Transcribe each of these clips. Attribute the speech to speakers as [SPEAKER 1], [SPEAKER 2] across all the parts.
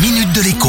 [SPEAKER 1] minute de l'écho.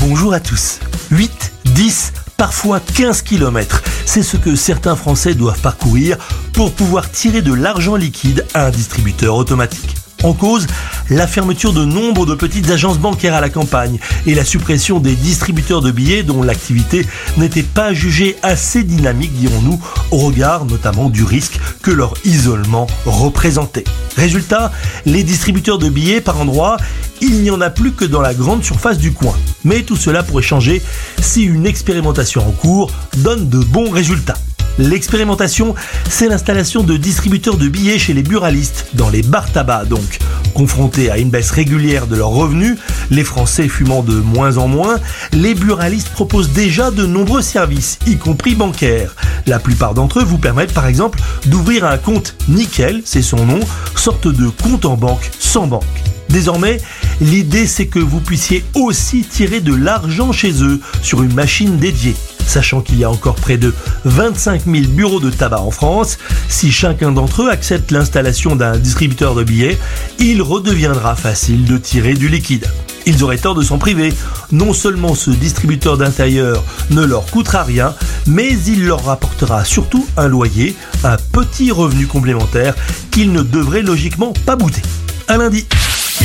[SPEAKER 2] Bonjour à tous. 8, 10, parfois 15 km, c'est ce que certains Français doivent parcourir pour pouvoir tirer de l'argent liquide à un distributeur automatique. En cause, la fermeture de nombre de petites agences bancaires à la campagne et la suppression des distributeurs de billets dont l'activité n'était pas jugée assez dynamique, dirons-nous, au regard notamment du risque que leur isolement représentait. Résultat, les distributeurs de billets par endroits, il n'y en a plus que dans la grande surface du coin. Mais tout cela pourrait changer si une expérimentation en cours donne de bons résultats. L'expérimentation, c'est l'installation de distributeurs de billets chez les buralistes, dans les bars tabac donc. Confrontés à une baisse régulière de leurs revenus, les Français fumant de moins en moins, les buralistes proposent déjà de nombreux services, y compris bancaires. La plupart d'entre eux vous permettent par exemple d'ouvrir un compte nickel, c'est son nom, sorte de compte en banque sans banque. Désormais, l'idée c'est que vous puissiez aussi tirer de l'argent chez eux sur une machine dédiée. Sachant qu'il y a encore près de 25 000 bureaux de tabac en France, si chacun d'entre eux accepte l'installation d'un distributeur de billets, il redeviendra facile de tirer du liquide. Ils auraient tort de s'en priver. Non seulement ce distributeur d'intérieur ne leur coûtera rien, mais il leur rapportera surtout un loyer, un petit revenu complémentaire qu'ils ne devraient logiquement pas bouter. À lundi.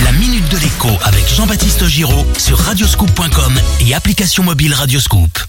[SPEAKER 1] La minute de l'écho avec Jean-Baptiste Giraud sur radioscoop.com et application mobile Radioscoop.